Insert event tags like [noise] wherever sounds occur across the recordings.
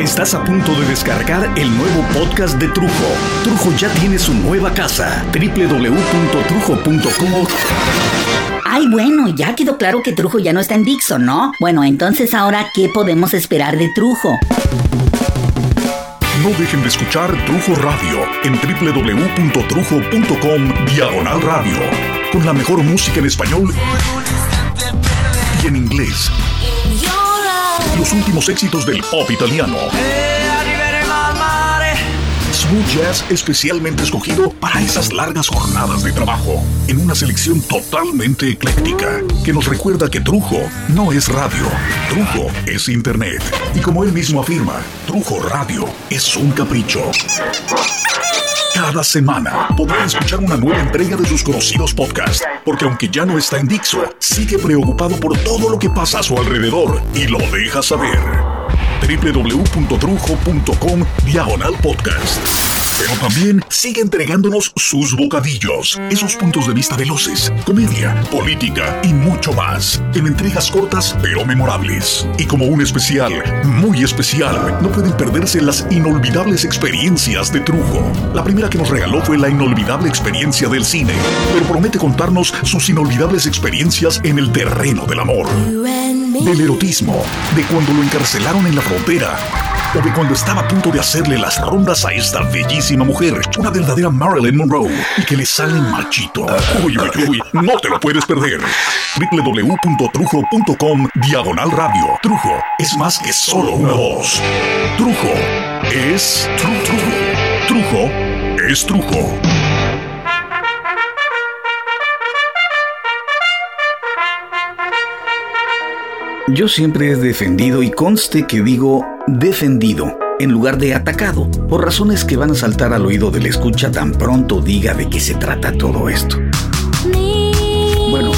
Estás a punto de descargar el nuevo podcast de Trujo. Trujo ya tiene su nueva casa, www.trujo.com. Ay, bueno, ya quedó claro que Trujo ya no está en Dixon, ¿no? Bueno, entonces ahora, ¿qué podemos esperar de Trujo? No dejen de escuchar Trujo Radio en www.trujo.com diagonal radio, con la mejor música en español y en inglés. Los últimos éxitos del pop italiano. Smooth Jazz especialmente escogido para esas largas jornadas de trabajo, en una selección totalmente ecléctica, que nos recuerda que Trujo no es radio, Trujo es Internet. Y como él mismo afirma, Trujo Radio es un capricho. Cada semana podrán escuchar una nueva entrega de sus conocidos podcasts, porque aunque ya no está en Dixo, sigue preocupado por todo lo que pasa a su alrededor y lo deja saber www.trujo.com diagonal podcast. Pero también sigue entregándonos sus bocadillos, esos puntos de vista veloces, comedia, política y mucho más, en entregas cortas pero memorables. Y como un especial, muy especial, no pueden perderse las inolvidables experiencias de Trujo. La primera que nos regaló fue la inolvidable experiencia del cine, pero promete contarnos sus inolvidables experiencias en el terreno del amor, del erotismo, de cuando lo encarcelaron en la frontera o de cuando estaba a punto de hacerle las rondas a esta bellísima mujer, una verdadera Marilyn Monroe, y que le sale machito. Uy, uy, uy, no te lo puedes perder. www.trujo.com Diagonal Radio. Trujo es más que solo una voz. Trujo es Trujo. Trujo es Trujo. Yo siempre he defendido y conste que digo defendido en lugar de atacado, por razones que van a saltar al oído del escucha tan pronto diga de qué se trata todo esto. Bueno,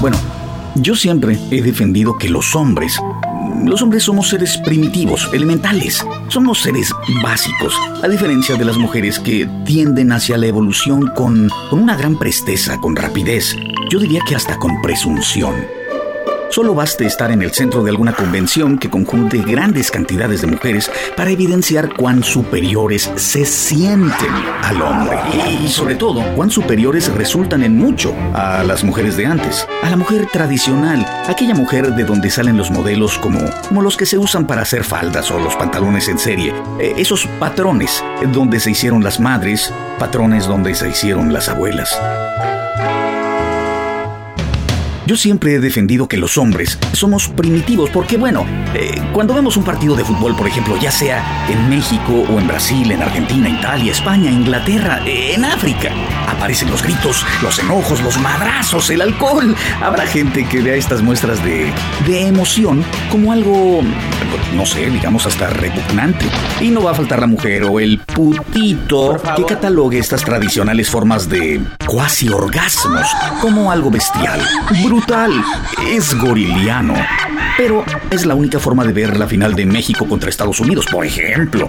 bueno, yo siempre he defendido que los hombres, los hombres somos seres primitivos, elementales, somos seres básicos, a diferencia de las mujeres que tienden hacia la evolución con, con una gran presteza, con rapidez, yo diría que hasta con presunción. Solo baste estar en el centro de alguna convención que conjunte grandes cantidades de mujeres para evidenciar cuán superiores se sienten al hombre. Y sobre todo, cuán superiores resultan en mucho a las mujeres de antes. A la mujer tradicional, aquella mujer de donde salen los modelos como, como los que se usan para hacer faldas o los pantalones en serie. Eh, esos patrones donde se hicieron las madres, patrones donde se hicieron las abuelas. Yo siempre he defendido que los hombres somos primitivos porque, bueno, eh, cuando vemos un partido de fútbol, por ejemplo, ya sea en México o en Brasil, en Argentina, Italia, España, Inglaterra, eh, en África, aparecen los gritos, los enojos, los madrazos, el alcohol. Habrá gente que vea estas muestras de, de emoción como algo, no sé, digamos hasta repugnante. Y no va a faltar la mujer o el putito que catalogue estas tradicionales formas de cuasi orgasmos como algo bestial, brutal, es goriliano. Pero es la única forma de ver la final de México contra Estados Unidos, por ejemplo.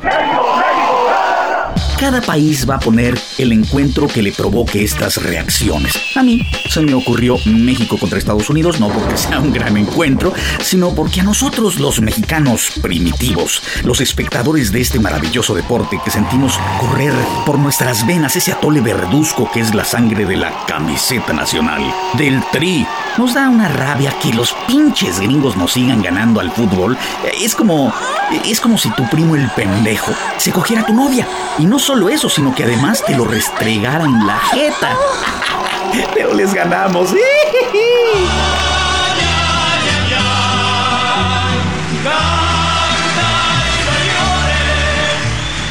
Cada país va a poner el encuentro que le provoque estas reacciones. A mí se me ocurrió México contra Estados Unidos, no porque sea un gran encuentro, sino porque a nosotros los mexicanos primitivos, los espectadores de este maravilloso deporte que sentimos correr por nuestras venas, ese atole verduzco que es la sangre de la camiseta nacional, del tri, nos da una rabia que los pinches gringos nos sigan ganando al fútbol. Es como, es como si tu primo el pendejo se cogiera a tu novia y no solo eso, sino que además te lo restregara en la jeta. [laughs] Pero les ganamos. [laughs]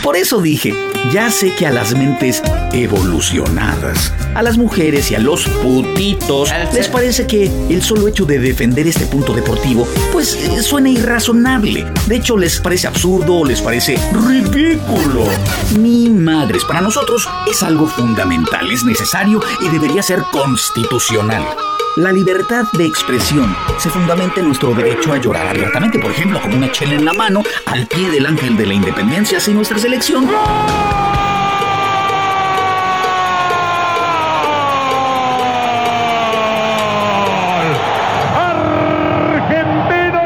Por eso dije, ya sé que a las mentes evolucionadas, a las mujeres y a los putitos, les parece que el solo hecho de defender este punto deportivo, pues eh, suena irrazonable. De hecho, les parece absurdo, les parece ridículo. Ni madres, para nosotros es algo fundamental, es necesario y debería ser constitucional. La libertad de expresión se fundamenta en nuestro derecho a llorar abiertamente, por ejemplo, con una chela en la mano, al pie del ángel de la independencia sin nuestra selección.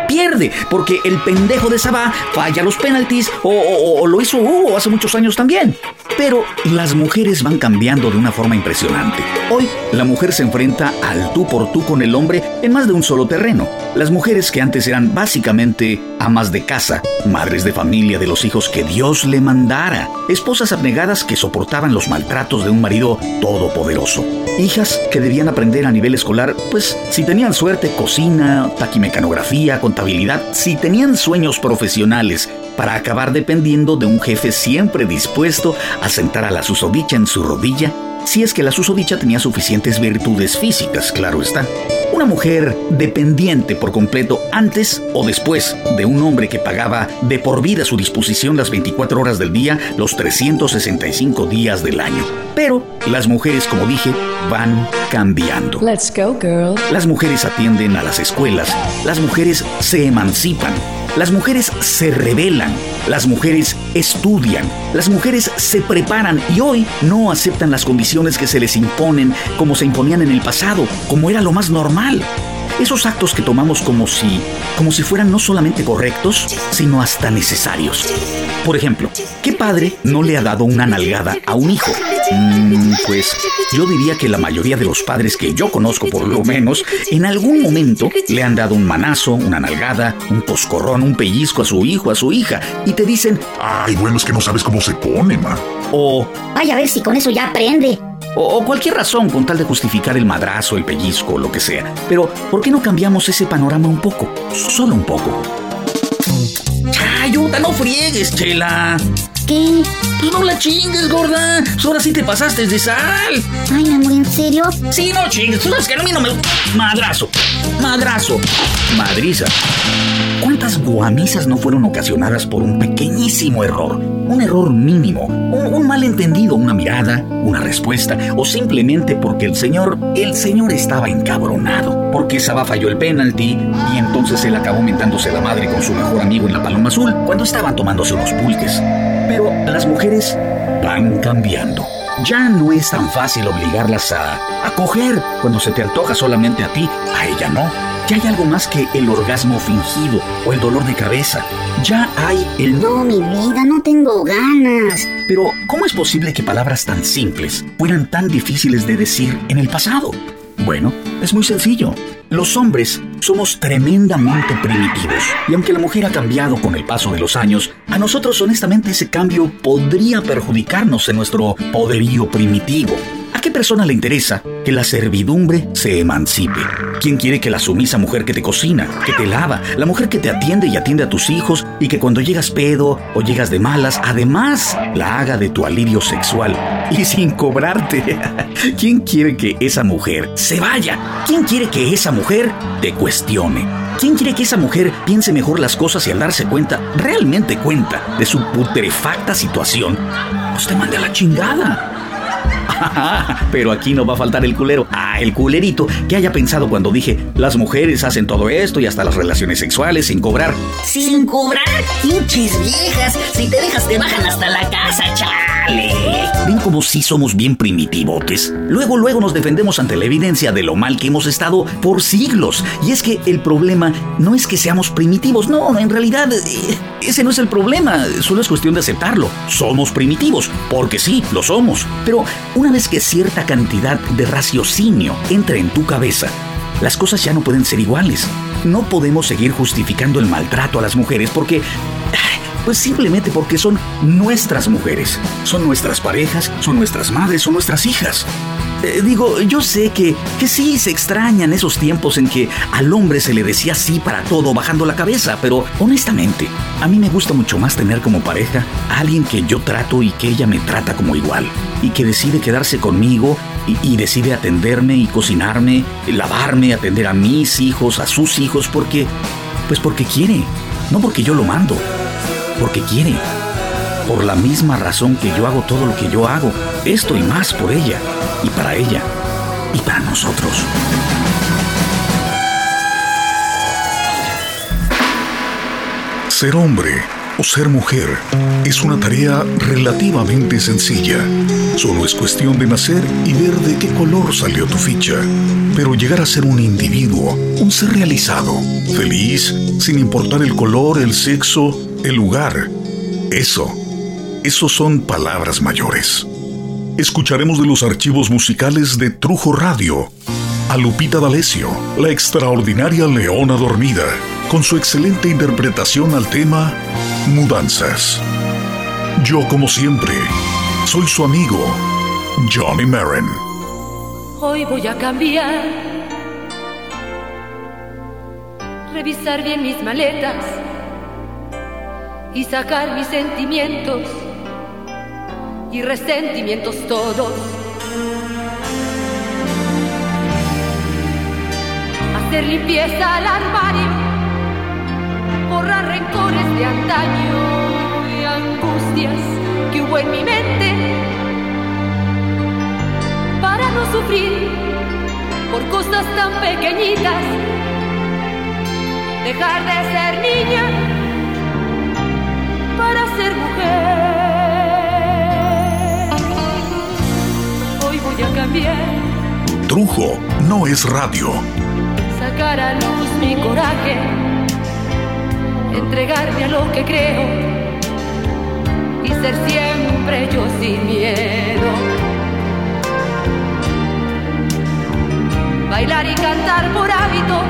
pierde, porque el pendejo de Sabá falla los penaltis o, lo hizo Hugo hace muchos años también. Pero las mujeres van cambiando de una forma impresionante. Hoy la mujer se enfrenta al tú por tú con el hombre en más de un solo terreno. Las mujeres que antes eran básicamente amas de casa, madres de familia de los hijos que Dios le mandara, esposas abnegadas que soportaban los maltratos de un marido todopoderoso, hijas que debían aprender a nivel escolar, pues si tenían suerte, cocina, taquimecanografía, contabilidad, si tenían sueños profesionales, para acabar dependiendo de un jefe siempre dispuesto a sentar a la susodicha en su rodilla, si es que la susodicha tenía suficientes virtudes físicas, claro está. Una mujer dependiente por completo antes o después de un hombre que pagaba de por vida a su disposición las 24 horas del día, los 365 días del año. Pero las mujeres, como dije, van cambiando. Let's go, girl. Las mujeres atienden a las escuelas, las mujeres se emancipan, las mujeres se rebelan, las mujeres estudian, las mujeres se preparan y hoy no aceptan las condiciones que se les imponen como se imponían en el pasado, como era lo más normal. Esos actos que tomamos como si, como si fueran no solamente correctos, sino hasta necesarios. Por ejemplo, ¿qué padre no le ha dado una nalgada a un hijo? Mm, pues yo diría que la mayoría de los padres que yo conozco por lo menos, en algún momento le han dado un manazo, una nalgada, un coscorrón, un pellizco a su hijo, a su hija, y te dicen, ay, bueno, es que no sabes cómo se pone, ma. O, vaya a ver si con eso ya aprende. O, o, cualquier razón con tal de justificar el madrazo, el pellizco, lo que sea. Pero, ¿por qué no cambiamos ese panorama un poco? Solo un poco. ¡Ayuda, no friegues, Chela! ¿Qué? Pues no la chingues, gorda. Ahora sí te pasaste de sal. Ay, mi amor, ¿en serio? Sí, no chingues. Tú sabes que a mí no me... Madrazo. Madrazo. Madriza. ¿Cuántas guamisas no fueron ocasionadas por un pequeñísimo error? Un error mínimo, un, un, malentendido, una mirada, una respuesta, o simplemente porque el señor, el señor estaba encabronado, porque Saba falló el penalti y entonces él acabó mentándose la madre con su mejor amigo en la Paloma Azul cuando estaban tomándose unos pulques. Pero las mujeres van cambiando. Ya no es tan fácil obligarlas a, a coger cuando se te antoja solamente a ti, a ella no. Ya hay algo más que el orgasmo fingido o el dolor de cabeza. Ya hay el... No, mi vida, no tengo ganas. Pero, ¿cómo es posible que palabras tan simples fueran tan difíciles de decir en el pasado? Bueno, es muy sencillo. Los hombres somos tremendamente primitivos. Y aunque la mujer ha cambiado con el paso de los años, a nosotros honestamente ese cambio podría perjudicarnos en nuestro poderío primitivo. ¿A qué persona le interesa que la servidumbre se emancipe? ¿Quién quiere que la sumisa mujer que te cocina, que te lava, la mujer que te atiende y atiende a tus hijos y que cuando llegas pedo o llegas de malas, además la haga de tu alivio sexual y sin cobrarte? [laughs] ¿Quién quiere que esa mujer se vaya? ¿Quién quiere que esa mujer te cuestione? ¿Quién quiere que esa mujer piense mejor las cosas y al darse cuenta, realmente cuenta, de su putrefacta situación, pues te mande la chingada? [laughs] Pero aquí no va a faltar el culero. Ah, el culerito que haya pensado cuando dije, las mujeres hacen todo esto y hasta las relaciones sexuales sin cobrar. ¿Sin cobrar? Pinches viejas. Si te dejas te bajan hasta la casa, chale. Ven como si somos bien primitivotes. Luego, luego nos defendemos ante la evidencia de lo mal que hemos estado por siglos. Y es que el problema no es que seamos primitivos, no, en realidad eh, ese no es el problema, solo es cuestión de aceptarlo. Somos primitivos, porque sí, lo somos. Pero una vez que cierta cantidad de raciocinio entra en tu cabeza, las cosas ya no pueden ser iguales. No podemos seguir justificando el maltrato a las mujeres porque... Pues simplemente porque son nuestras mujeres, son nuestras parejas, son nuestras madres, son nuestras hijas. Eh, digo, yo sé que, que sí se extrañan esos tiempos en que al hombre se le decía sí para todo bajando la cabeza, pero honestamente, a mí me gusta mucho más tener como pareja a alguien que yo trato y que ella me trata como igual, y que decide quedarse conmigo y, y decide atenderme y cocinarme, lavarme, atender a mis hijos, a sus hijos, porque, pues porque quiere, no porque yo lo mando, porque quiere por la misma razón que yo hago todo lo que yo hago, esto y más por ella, y para ella, y para nosotros. Ser hombre o ser mujer es una tarea relativamente sencilla. Solo es cuestión de nacer y ver de qué color salió tu ficha. pero llegar a ser un individuo, un ser realizado, feliz, sin importar el color, el sexo, el lugar. Eso, eso son palabras mayores. Escucharemos de los archivos musicales de Trujo Radio a Lupita D'Alessio, la extraordinaria Leona Dormida, con su excelente interpretación al tema Mudanzas. Yo, como siempre, soy su amigo, Johnny Marin. Hoy voy a cambiar, revisar bien mis maletas y sacar mis sentimientos y resentimientos todos. Hacer limpieza al armario, borrar rencores de antaño y angustias que hubo en mi mente para no sufrir por cosas tan pequeñitas. Dejar de ser niña cambiar. Trujo no es radio. Sacar a luz mi coraje. Entregarme a lo que creo. Y ser siempre yo sin miedo. bailar y cantar por hábito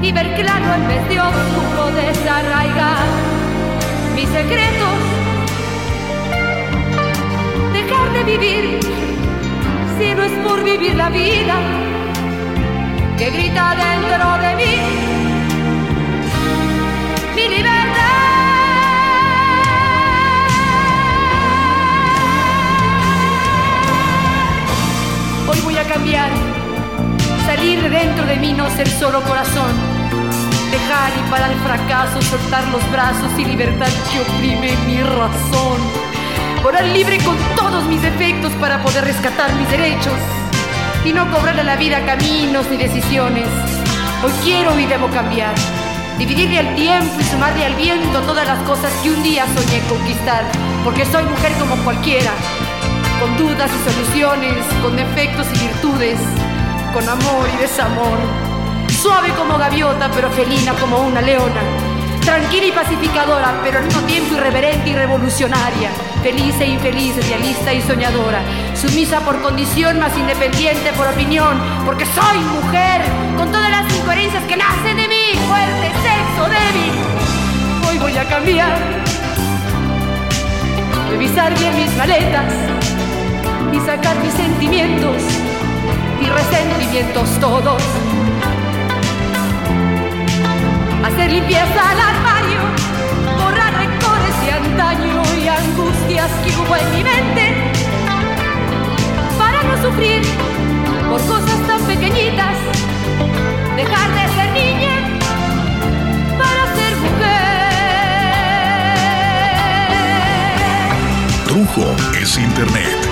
y ver claro en vez de oscuro desarraigar mis secretos, dejar de vivir si no es por vivir la vida que grita dentro de mí mi libertad. Hoy voy a cambiar salir de dentro de mí, no ser solo corazón. Dejar y parar el fracaso, soltar los brazos y libertad que oprime mi razón. Volar libre con todos mis defectos para poder rescatar mis derechos y no cobrarle a la vida caminos ni decisiones. Hoy quiero y debo cambiar. Dividirle al tiempo y sumarle al viento todas las cosas que un día soñé conquistar. Porque soy mujer como cualquiera, con dudas y soluciones, con defectos y virtudes con amor y desamor. Suave como gaviota, pero felina como una leona. Tranquila y pacificadora, pero al mismo tiempo irreverente y revolucionaria. Feliz e infeliz, idealista y soñadora. Sumisa por condición, más independiente por opinión. Porque soy mujer, con todas las incoherencias que nacen de mí. Fuerte, sexo, débil. Hoy voy a cambiar. Revisar bien mis maletas y sacar mis sentimientos y resentimientos todos. Hacer limpieza al armario, borrar rencores de antaño y angustias que hubo en mi mente. Para no sufrir por cosas tan pequeñitas, dejar de ser niña para ser mujer. Trujo es internet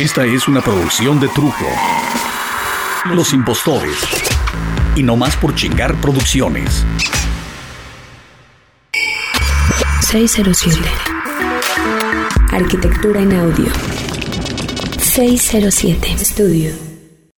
Esta es una producción de Trujo. Los impostores. Y no más por chingar producciones. 607. Arquitectura en audio. 607. Estudio.